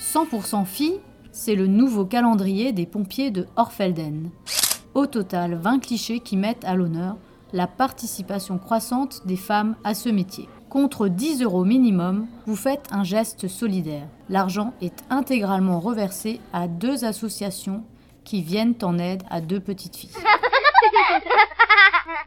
100% filles, c'est le nouveau calendrier des pompiers de Orfelden. Au total, 20 clichés qui mettent à l'honneur la participation croissante des femmes à ce métier. Contre 10 euros minimum, vous faites un geste solidaire. L'argent est intégralement reversé à deux associations qui viennent en aide à deux petites filles.